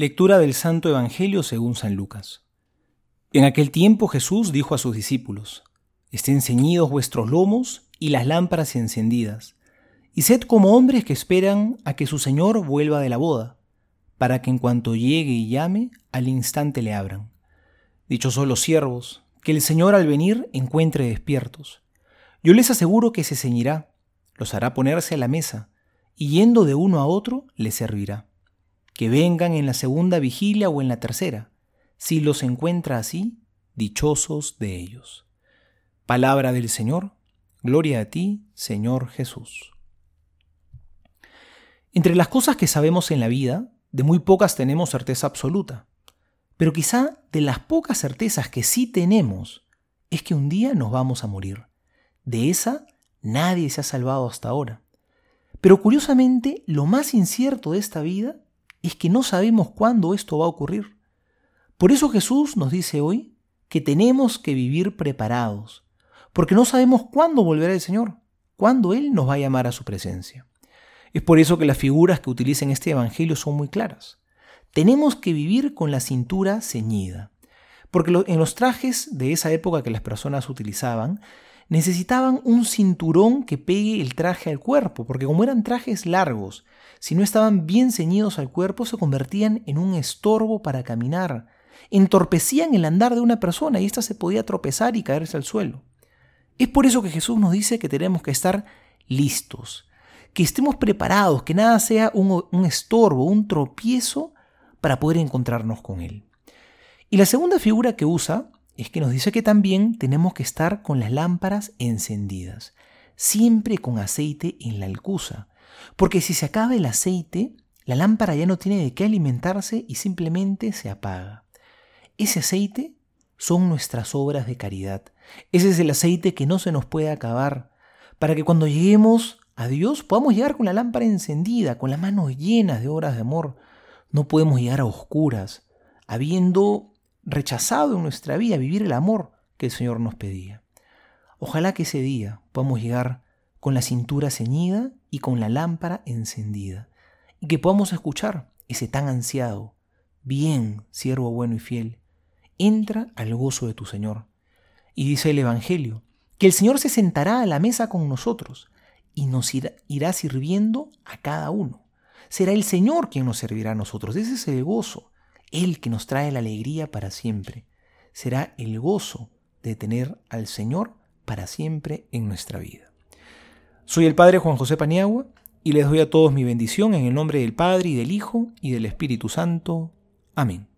Lectura del Santo Evangelio según San Lucas. En aquel tiempo Jesús dijo a sus discípulos, Estén ceñidos vuestros lomos y las lámparas encendidas, y sed como hombres que esperan a que su Señor vuelva de la boda, para que en cuanto llegue y llame, al instante le abran. Dichosos los siervos, que el Señor al venir encuentre despiertos. Yo les aseguro que se ceñirá, los hará ponerse a la mesa, y yendo de uno a otro, les servirá que vengan en la segunda vigilia o en la tercera. Si los encuentra así, dichosos de ellos. Palabra del Señor, gloria a ti, Señor Jesús. Entre las cosas que sabemos en la vida, de muy pocas tenemos certeza absoluta. Pero quizá de las pocas certezas que sí tenemos es que un día nos vamos a morir. De esa nadie se ha salvado hasta ahora. Pero curiosamente, lo más incierto de esta vida es que no sabemos cuándo esto va a ocurrir. Por eso Jesús nos dice hoy que tenemos que vivir preparados, porque no sabemos cuándo volverá el Señor, cuándo Él nos va a llamar a su presencia. Es por eso que las figuras que utiliza en este Evangelio son muy claras. Tenemos que vivir con la cintura ceñida, porque en los trajes de esa época que las personas utilizaban, necesitaban un cinturón que pegue el traje al cuerpo, porque como eran trajes largos, si no estaban bien ceñidos al cuerpo, se convertían en un estorbo para caminar, entorpecían el andar de una persona y ésta se podía tropezar y caerse al suelo. Es por eso que Jesús nos dice que tenemos que estar listos, que estemos preparados, que nada sea un, un estorbo, un tropiezo para poder encontrarnos con Él. Y la segunda figura que usa es que nos dice que también tenemos que estar con las lámparas encendidas, siempre con aceite en la alcusa, porque si se acaba el aceite, la lámpara ya no tiene de qué alimentarse y simplemente se apaga. Ese aceite son nuestras obras de caridad. Ese es el aceite que no se nos puede acabar, para que cuando lleguemos a Dios podamos llegar con la lámpara encendida, con las manos llenas de obras de amor. No podemos llegar a oscuras, habiendo rechazado en nuestra vida vivir el amor que el Señor nos pedía. Ojalá que ese día podamos llegar con la cintura ceñida y con la lámpara encendida, y que podamos escuchar ese tan ansiado, bien, siervo bueno y fiel, entra al gozo de tu Señor. Y dice el Evangelio, que el Señor se sentará a la mesa con nosotros y nos irá, sirviendo a cada uno. Será el Señor quien nos servirá a nosotros. Ese es el gozo. Él que nos trae la alegría para siempre. Será el gozo de tener al Señor para siempre en nuestra vida. Soy el Padre Juan José Paniagua y les doy a todos mi bendición en el nombre del Padre y del Hijo y del Espíritu Santo. Amén.